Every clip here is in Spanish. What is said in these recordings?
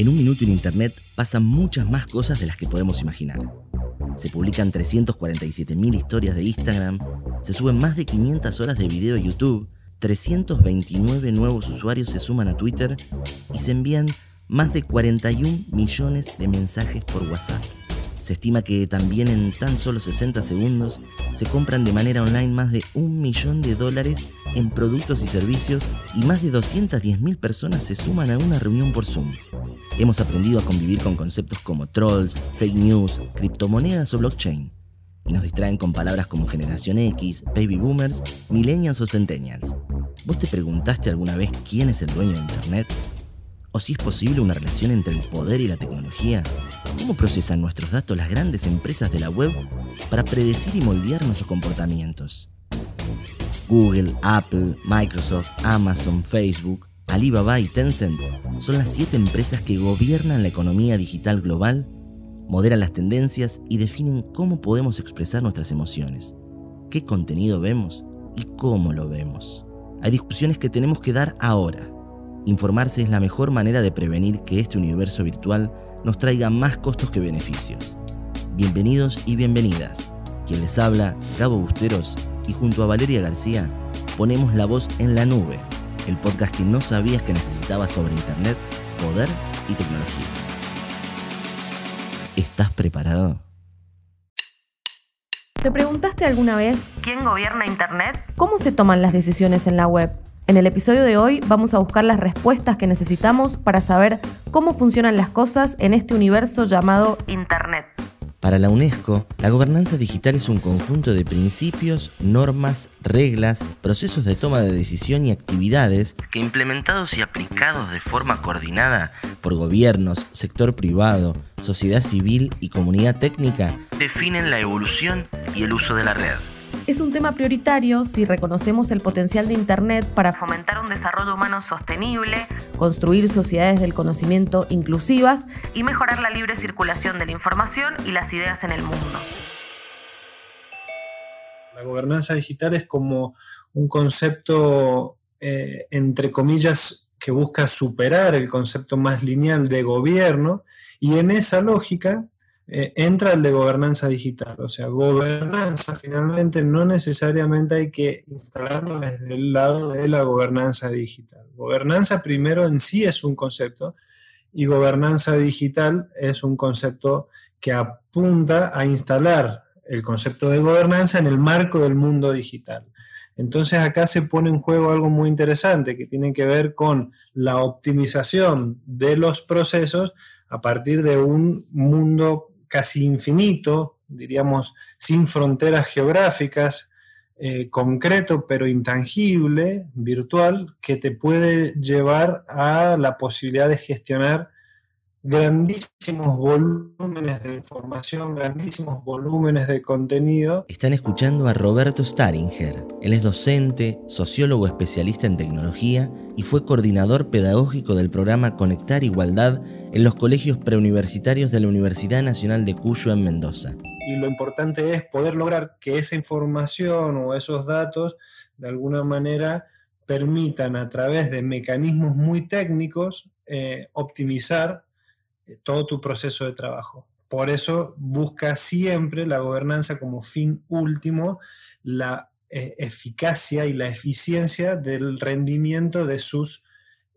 En un minuto en Internet pasan muchas más cosas de las que podemos imaginar. Se publican 347.000 historias de Instagram, se suben más de 500 horas de video de YouTube, 329 nuevos usuarios se suman a Twitter y se envían más de 41 millones de mensajes por WhatsApp. Se estima que también en tan solo 60 segundos se compran de manera online más de un millón de dólares en productos y servicios y más de 210.000 personas se suman a una reunión por Zoom. Hemos aprendido a convivir con conceptos como trolls, fake news, criptomonedas o blockchain. Y nos distraen con palabras como generación X, baby boomers, millennials o centennials. ¿Vos te preguntaste alguna vez quién es el dueño de Internet? ¿O si es posible una relación entre el poder y la tecnología? ¿Cómo procesan nuestros datos las grandes empresas de la web para predecir y moldear nuestros comportamientos? Google, Apple, Microsoft, Amazon, Facebook, Alibaba y Tencent son las siete empresas que gobiernan la economía digital global, moderan las tendencias y definen cómo podemos expresar nuestras emociones, qué contenido vemos y cómo lo vemos. Hay discusiones que tenemos que dar ahora Informarse es la mejor manera de prevenir que este universo virtual nos traiga más costos que beneficios. Bienvenidos y bienvenidas. Quien les habla, Gabo Busteros, y junto a Valeria García, ponemos la voz en la nube, el podcast que no sabías que necesitabas sobre Internet, poder y tecnología. ¿Estás preparado? ¿Te preguntaste alguna vez quién gobierna Internet? ¿Cómo se toman las decisiones en la web? En el episodio de hoy vamos a buscar las respuestas que necesitamos para saber cómo funcionan las cosas en este universo llamado Internet. Para la UNESCO, la gobernanza digital es un conjunto de principios, normas, reglas, procesos de toma de decisión y actividades que implementados y aplicados de forma coordinada por gobiernos, sector privado, sociedad civil y comunidad técnica definen la evolución y el uso de la red es un tema prioritario si reconocemos el potencial de Internet para fomentar un desarrollo humano sostenible, construir sociedades del conocimiento inclusivas y mejorar la libre circulación de la información y las ideas en el mundo. La gobernanza digital es como un concepto, eh, entre comillas, que busca superar el concepto más lineal de gobierno y en esa lógica eh, entra el de gobernanza digital. O sea, gobernanza finalmente no necesariamente hay que instalarlo desde el lado de la gobernanza digital. Gobernanza primero en sí es un concepto y gobernanza digital es un concepto que apunta a instalar el concepto de gobernanza en el marco del mundo digital. Entonces acá se pone en juego algo muy interesante que tiene que ver con la optimización de los procesos a partir de un mundo casi infinito, diríamos, sin fronteras geográficas, eh, concreto pero intangible, virtual, que te puede llevar a la posibilidad de gestionar grandísimos volúmenes de información, grandísimos volúmenes de contenido. Están escuchando a Roberto Staringer. Él es docente, sociólogo especialista en tecnología y fue coordinador pedagógico del programa Conectar Igualdad en los colegios preuniversitarios de la Universidad Nacional de Cuyo en Mendoza. Y lo importante es poder lograr que esa información o esos datos de alguna manera permitan a través de mecanismos muy técnicos eh, optimizar todo tu proceso de trabajo. Por eso busca siempre la gobernanza como fin último, la eh, eficacia y la eficiencia del rendimiento de sus,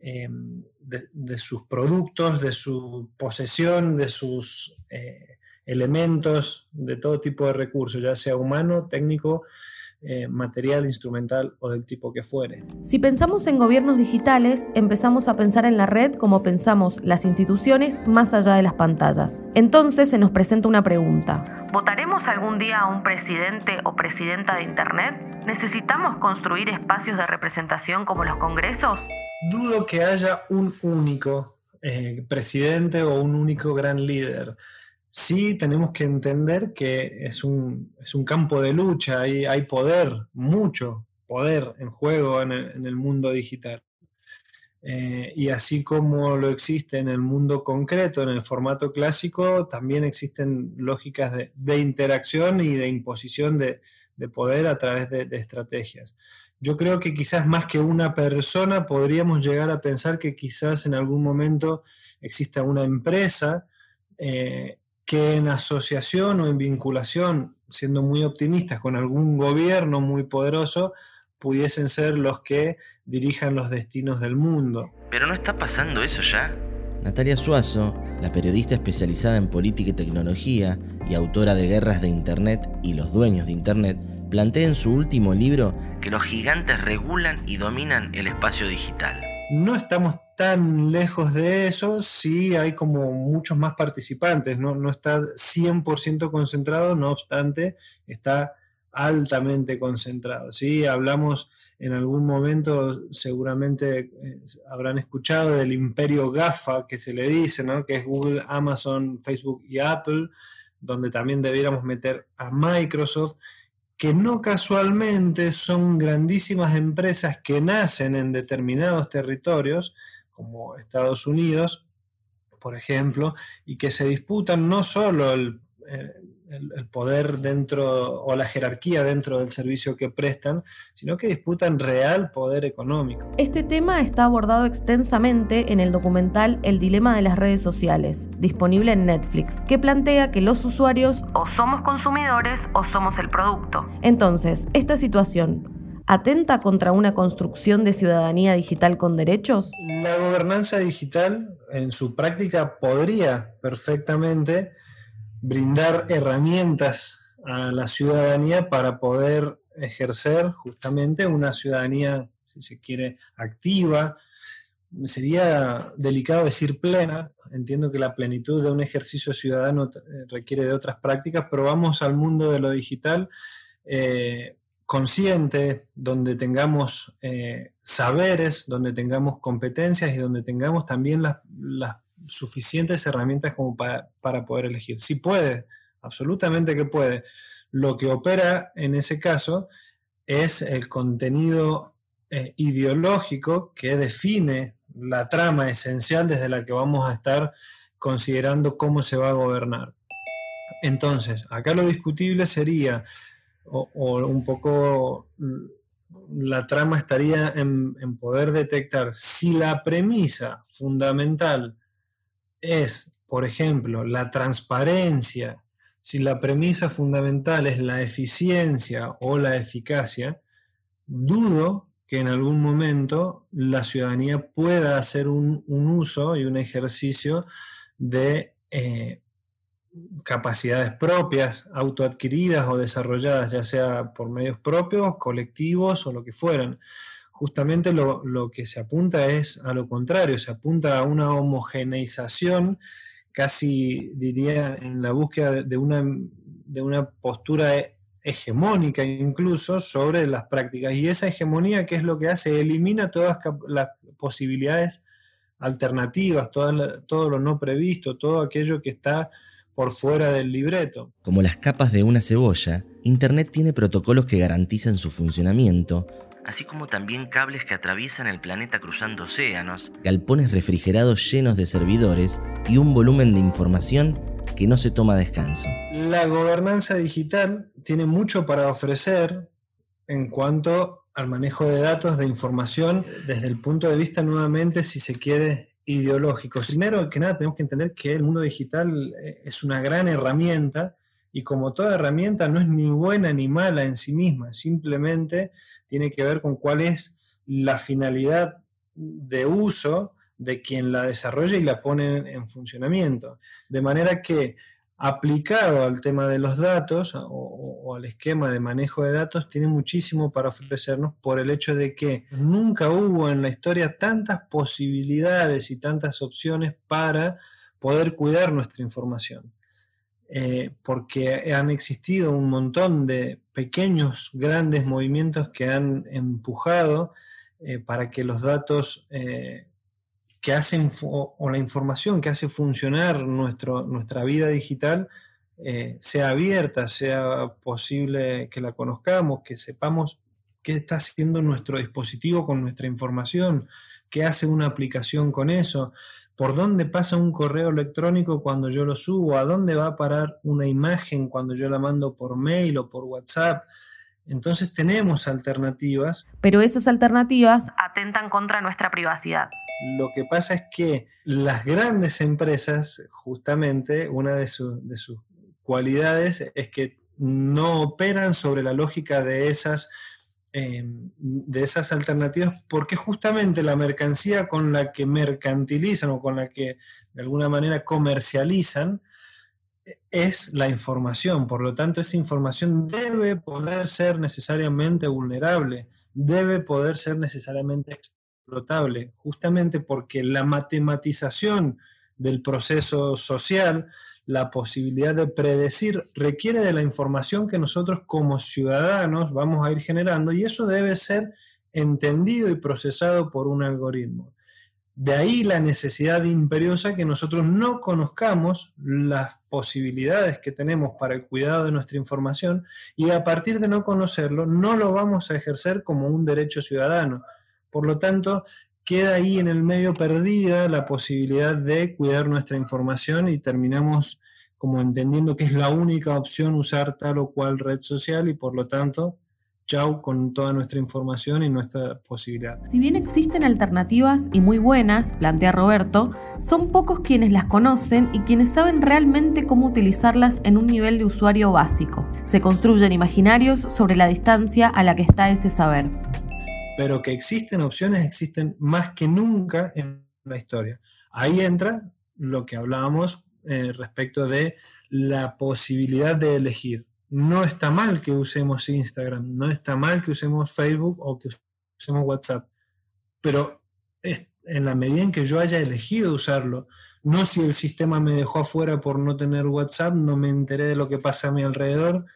em, de, sus productos, de su posesión, de sus eh, elementos, de todo tipo de recursos, ya sea humano, técnico, eh, material, instrumental o del tipo que fuere. Si pensamos en gobiernos digitales, empezamos a pensar en la red como pensamos las instituciones más allá de las pantallas. Entonces se nos presenta una pregunta. ¿Votaremos algún día a un presidente o presidenta de Internet? ¿Necesitamos construir espacios de representación como los congresos? Dudo que haya un único eh, presidente o un único gran líder sí tenemos que entender que es un, es un campo de lucha, hay, hay, poder, mucho poder en juego en el, mundo digital. Eh, y así como lo existe en el mundo concreto, en el formato clásico, también existen lógicas de, interacción y de imposición de, poder a través de, estrategias. Yo creo que quizás más que una persona podríamos llegar a pensar que quizás en algún momento exista una empresa eh, que en asociación o en vinculación, siendo muy optimistas, con algún gobierno muy poderoso, pudiesen ser los que dirijan los destinos del mundo. Pero no está pasando eso ya. Natalia Suazo, la periodista especializada en política y tecnología y autora de Guerras de Internet y los dueños de Internet, plantea en su último libro que los gigantes regulan y dominan el espacio digital. No estamos tan lejos de eso, sí hay como muchos más participantes, no, no está 100% concentrado, no obstante, está altamente concentrado. ¿sí? Hablamos en algún momento, seguramente eh, habrán escuchado del imperio GAFA que se le dice, ¿no? que es Google, Amazon, Facebook y Apple, donde también debiéramos meter a Microsoft, que no casualmente son grandísimas empresas que nacen en determinados territorios, como Estados Unidos, por ejemplo, y que se disputan no solo el, el, poder dentro o la jerarquía dentro del servicio que prestan, sino que disputan real poder económico. Este tema está abordado extensamente en el documental El dilema de las redes sociales, disponible en Netflix, que plantea que los usuarios o somos consumidores o somos el producto. Entonces, esta situación atenta contra una construcción de ciudadanía digital con derechos? La gobernanza digital en su práctica podría perfectamente brindar herramientas a la ciudadanía para poder ejercer justamente una ciudadanía, si se quiere, activa. Sería delicado decir plena, entiendo que la plenitud de un ejercicio ciudadano eh, requiere de otras prácticas, pero vamos al mundo de lo digital eh, consciente, donde tengamos eh, saberes, donde tengamos competencias y donde tengamos también las, suficientes herramientas como para, poder elegir. Si puede, absolutamente que puede. Lo que opera en ese caso es el contenido eh, ideológico que define la trama esencial desde la que vamos a estar considerando cómo se va a gobernar. Entonces, acá lo discutible sería, o, un poco la trama estaría en, poder detectar si la premisa fundamental es, por ejemplo, la transparencia, si la premisa fundamental es la eficiencia o la eficacia, dudo que en algún momento la ciudadanía pueda hacer un, uso y un ejercicio de eh, capacidades propias, autoadquiridas o desarrolladas, ya sea por medios propios, colectivos o lo que fueran justamente lo, que se apunta es a lo contrario, se apunta a una homogeneización, casi diría en la búsqueda de una, de una postura hegemónica incluso sobre las prácticas. Y esa hegemonía, ¿qué es lo que hace? Elimina todas las posibilidades alternativas, todo lo no previsto, todo aquello que está por fuera del libreto. Como las capas de una cebolla, Internet tiene protocolos que garantizan su funcionamiento, así como también cables que atraviesan el planeta cruzando océanos, galpones refrigerados llenos de servidores y un volumen de información que no se toma descanso. La gobernanza digital tiene mucho para ofrecer en cuanto al manejo de datos, de información, desde el punto de vista nuevamente, si se quiere, ideológico. Primero que nada, tenemos que entender que el mundo digital eh, es una gran herramienta y como toda herramienta no es ni buena ni mala en sí misma, simplemente tiene que ver con cuál es la finalidad de uso de quien la desarrolla y la pone en funcionamiento. De manera que aplicado al tema de los datos o, al esquema de manejo de datos, tiene muchísimo para ofrecernos por el hecho de que nunca hubo en la historia tantas posibilidades y tantas opciones para poder cuidar nuestra información. Eh, porque han existido un montón de pequeños, grandes movimientos que han empujado eh, para que los datos eh, que hacen, o la información que hace funcionar nuestro, nuestra vida digital, sea abierta, sea posible que la conozcamos, que sepamos qué está haciendo nuestro dispositivo con nuestra información, qué hace una aplicación con eso, por dónde pasa un correo electrónico cuando yo lo subo, a dónde va a parar una imagen cuando yo la mando por mail o por WhatsApp. Entonces tenemos alternativas. Pero esas alternativas atentan contra nuestra privacidad. Lo que pasa es que las grandes empresas, justamente, una de, sus cualidades es que no operan sobre la lógica de esas, em, de esas alternativas, porque justamente la mercancía con la que mercantilizan o con la que de alguna manera comercializan es la información. Por lo tanto, esa información debe poder ser necesariamente vulnerable, debe poder ser necesariamente justamente porque la matematización del proceso social, la posibilidad de predecir, requiere de la información que nosotros como ciudadanos vamos a ir generando y eso debe ser entendido y procesado por un algoritmo. De ahí la necesidad imperiosa que nosotros no conozcamos las posibilidades que tenemos para el cuidado de nuestra información y a partir de no conocerlo no lo vamos a ejercer como un derecho ciudadano. Por lo tanto, queda ahí en el medio perdida la posibilidad de cuidar nuestra información y terminamos como entendiendo que es la única opción usar tal o cual red social y por lo tanto chau con toda nuestra información y nuestra posibilidad. Si bien existen alternativas y muy buenas, plantea Roberto, son pocos quienes las conocen y quienes saben realmente cómo utilizarlas en un nivel de usuario básico. Se construyen imaginarios sobre la distancia a la que está ese saber. Pero que existen opciones, existen más que nunca en la historia. Ahí entra lo que hablábamos eh, respecto de la posibilidad de elegir no está mal que usemos Instagram, no está mal que usemos Facebook o que usemos WhatsApp, pero en la medida en que yo haya elegido usarlo, no si el sistema me dejó afuera por no tener WhatsApp, no me enteré de lo que pasa a mi alrededor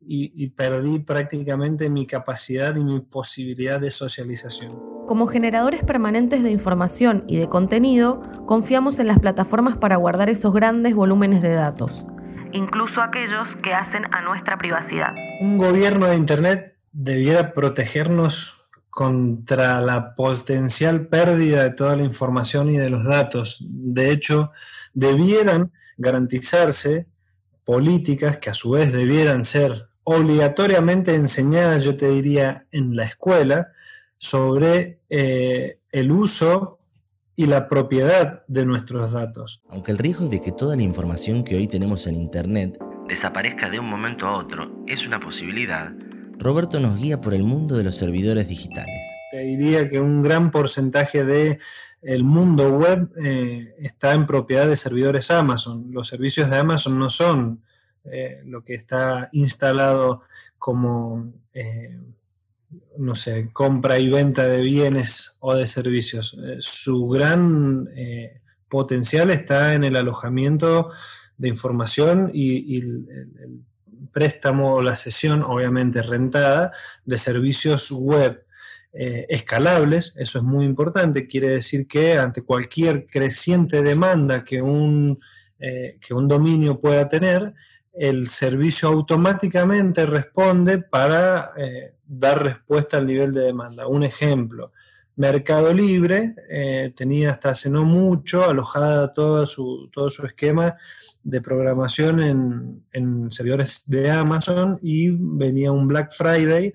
y, y perdí prácticamente mi capacidad y mi posibilidad de socialización. Como generadores permanentes de información y de contenido, confiamos en las plataformas para guardar esos grandes volúmenes de datos incluso aquellos que hacen a nuestra privacidad. Un gobierno de Internet debiera protegernos contra la potencial pérdida de toda la información y de los datos. De hecho, debieran garantizarse políticas que a su vez debieran ser obligatoriamente enseñadas, yo te diría, en la escuela, sobre eh, el uso y la propiedad de nuestros datos. Aunque el riesgo de que toda la información que hoy tenemos en Internet desaparezca de un momento a otro es una posibilidad, Roberto nos guía por el mundo de los servidores digitales. Te diría que un gran porcentaje de el mundo web eh, está en propiedad de servidores Amazon. Los servicios de Amazon no son eh, lo que está instalado como eh, no sé, compra y venta de bienes o de servicios. Eh, su gran potencial está en el alojamiento de información y, el, préstamo o la sesión, obviamente rentada, de servicios web. Escalables, eso es muy importante, quiere decir que ante cualquier creciente demanda que un, que un dominio pueda tener, el servicio automáticamente responde para dar respuesta al nivel de demanda. Un ejemplo, Mercado Libre eh, tenía hasta hace no mucho alojada todo su, todo su esquema de programación en, en, servidores de Amazon y venía un Black Friday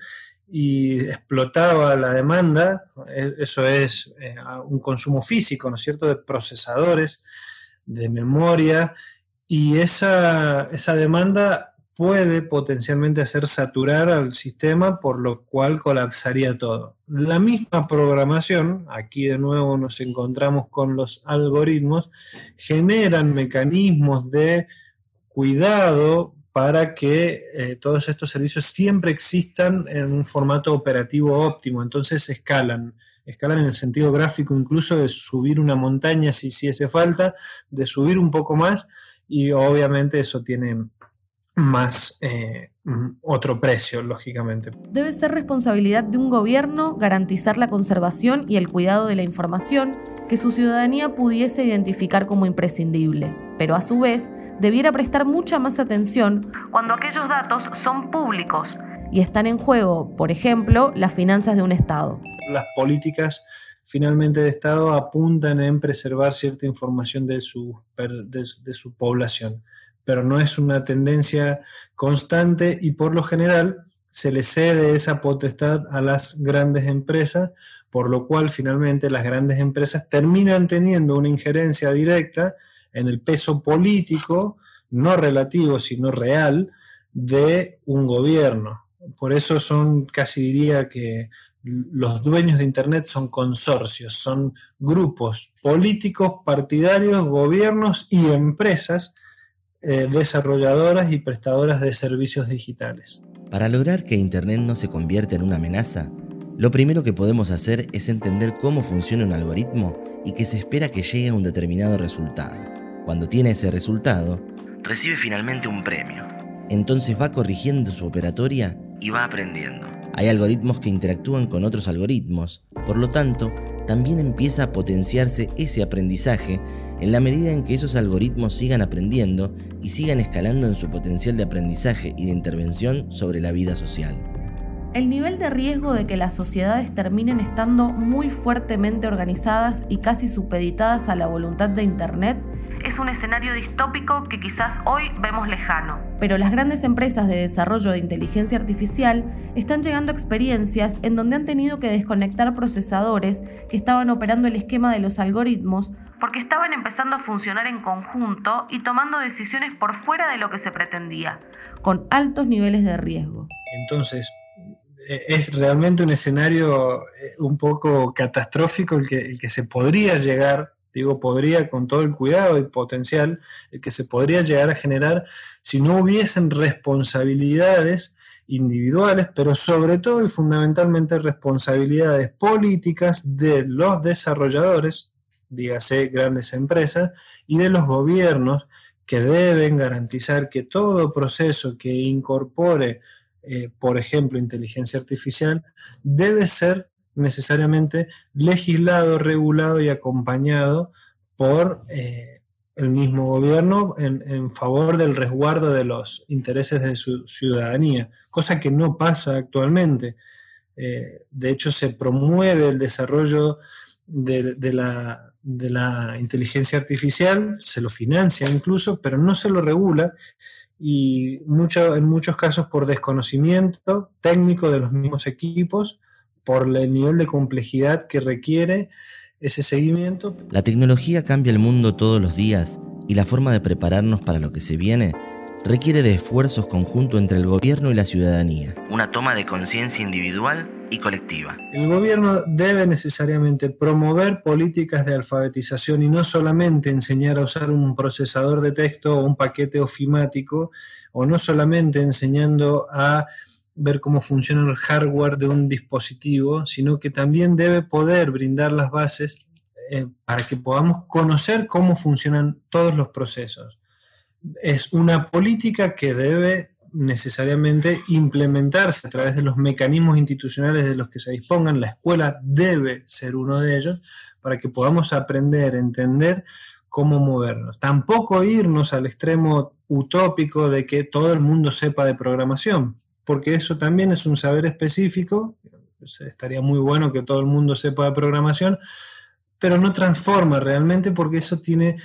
y explotaba la demanda, e, eso es eh, un consumo físico, ¿no es cierto?, de procesadores, de memoria, y esa, esa demanda puede potencialmente hacer saturar al sistema, por lo cual colapsaría todo. La misma programación, aquí de nuevo nos encontramos con los algoritmos, generan mecanismos de cuidado para que eh, todos estos servicios siempre existan en un formato operativo óptimo, entonces escalan. Escalan en el sentido gráfico incluso de subir una montaña si, si hace falta, de subir un poco más y obviamente eso tiene más eh, otro precio, lógicamente. Debe ser responsabilidad de un gobierno garantizar la conservación y el cuidado de la información que su ciudadanía pudiese identificar como imprescindible, pero a su vez debiera prestar mucha más atención cuando aquellos datos son públicos y están en juego, por ejemplo, las finanzas de un Estado. Las políticas finalmente de Estado apuntan en preservar cierta información de su, de su población pero no es una tendencia constante y por lo general se le cede esa potestad a las grandes empresas por lo cual finalmente las grandes empresas terminan teniendo una injerencia directa en el peso político, no relativo, sino real, de un gobierno. Por eso son, casi diría que los dueños de Internet son consorcios, son grupos políticos, partidarios, gobiernos y empresas eh, desarrolladoras y prestadoras de servicios digitales. Para lograr que Internet no se convierta en una amenaza, lo primero que podemos hacer es entender cómo funciona un algoritmo y que se espera que llegue a un determinado resultado. Cuando tiene ese resultado, recibe finalmente un premio. Entonces va corrigiendo su operatoria y va aprendiendo. Hay algoritmos que interactúan con otros algoritmos, por lo tanto, también empieza a potenciarse ese aprendizaje en la medida en que esos algoritmos sigan aprendiendo y sigan escalando en su potencial de aprendizaje y de intervención sobre la vida social. El nivel de riesgo de que las sociedades terminen estando muy fuertemente organizadas y casi supeditadas a la voluntad de Internet es un escenario distópico que quizás hoy vemos lejano. Pero las grandes empresas de desarrollo de inteligencia artificial están llegando a experiencias en donde han tenido que desconectar procesadores que estaban operando el esquema de los algoritmos porque estaban empezando a funcionar en conjunto y tomando decisiones por fuera de lo que se pretendía, con altos niveles de riesgo. Entonces, e-, es realmente un escenario eh, un poco catastrófico el que, el que se podría llegar digo podría con todo el cuidado y potencial que se podría llegar a generar si no hubiesen responsabilidades individuales, pero sobre todo y fundamentalmente responsabilidades políticas de los desarrolladores, dígase grandes empresas, y de los gobiernos que deben garantizar que todo proceso que incorpore, eh, por ejemplo, inteligencia artificial, debe ser necesariamente legislado, regulado y acompañado por eh, el mismo gobierno en, favor del resguardo de los intereses de su ciudadanía, cosa que no pasa actualmente. Eh, de hecho, se promueve el desarrollo de, la, de la inteligencia artificial, se lo financia incluso, pero no se lo regula y mucho, en muchos casos por desconocimiento técnico de los mismos equipos por el nivel de complejidad que requiere ese seguimiento. La tecnología cambia el mundo todos los días y la forma de prepararnos para lo que se viene requiere de esfuerzos conjuntos entre el gobierno y la ciudadanía. Una toma de conciencia individual y colectiva. El gobierno debe necesariamente promover políticas de alfabetización y no solamente enseñar a usar un procesador de texto o un paquete ofimático, o no solamente enseñando a ver cómo funciona el hardware de un dispositivo, sino que también debe poder brindar las bases eh, para que podamos conocer cómo funcionan todos los procesos. Es una política que debe necesariamente implementarse a través de los mecanismos institucionales de los que se dispongan. La escuela debe ser uno de ellos para que podamos aprender, entender cómo movernos. Tampoco irnos al extremo utópico de que todo el mundo sepa de programación, porque eso también es un saber específico, estaría muy bueno que todo el mundo sepa de programación, pero no transforma realmente porque eso tiene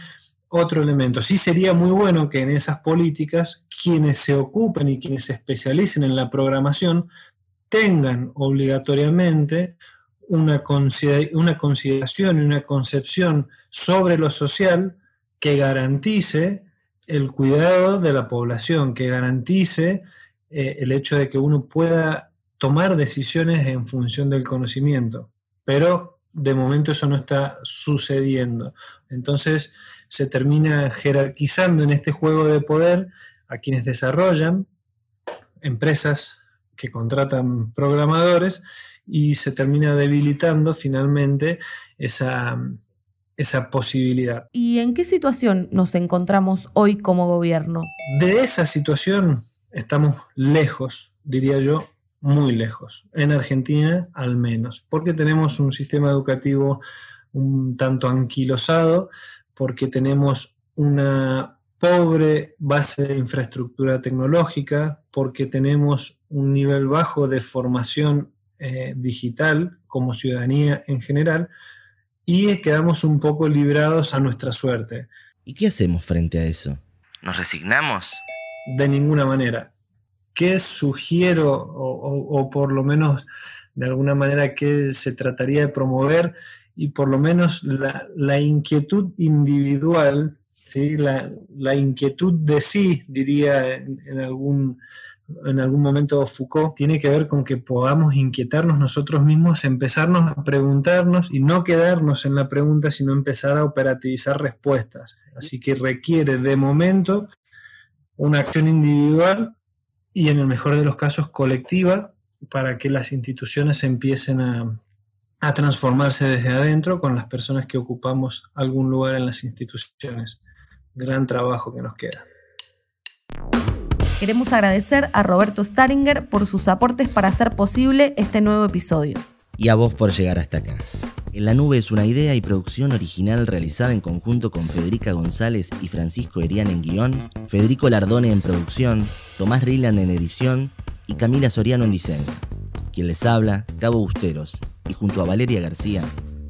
otro elemento. Sí sería muy bueno que en esas políticas quienes se ocupen y quienes se especialicen en la programación tengan obligatoriamente una, una consideración y una concepción sobre lo social que garantice el cuidado de la población, que garantice eh, el hecho de que uno pueda tomar decisiones en función del conocimiento, pero de momento eso no está sucediendo. Entonces se termina jerarquizando en este juego de poder a quienes desarrollan, empresas que contratan programadores y se termina debilitando finalmente esa, esa posibilidad. ¿Y en qué situación nos encontramos hoy como gobierno? De esa situación estamos lejos, diría yo, muy lejos, en Argentina al menos, porque tenemos un sistema educativo un tanto anquilosado, porque tenemos una pobre base de infraestructura tecnológica, porque tenemos un nivel bajo de formación eh, digital como ciudadanía en general, y quedamos un poco librados a nuestra suerte. ¿Y qué hacemos frente a eso? ¿Nos resignamos? De ninguna manera. ¿Qué sugiero o, por lo menos de alguna manera qué se trataría de promover y por lo menos la, inquietud individual, ¿sí? La, inquietud de sí, diría en, algún, en algún momento Foucault, tiene que ver con que podamos inquietarnos nosotros mismos, empezarnos a preguntarnos y no quedarnos en la pregunta, sino empezar a operativizar respuestas. Así que requiere de momento una acción individual y en el mejor de los casos colectiva para que las instituciones empiecen a, a transformarse desde adentro con las personas que ocupamos algún lugar en las instituciones. Gran trabajo que nos queda. Queremos agradecer a Roberto Staringer por sus aportes para hacer posible este nuevo episodio. Y a vos por llegar hasta acá. En la nube es una idea y producción original realizada en conjunto con Federica González y Francisco Erian en guion, Federico Lardone en producción, Tomás Riland en edición y Camila Soriano en diseño. Quien les habla, Cabo Busteros, y junto a Valeria García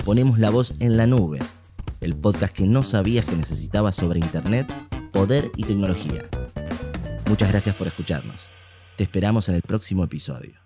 ponemos la voz en la nube, el podcast que no sabías que necesitabas sobre Internet, poder y tecnología. Muchas gracias por escucharnos. Te esperamos en el próximo episodio.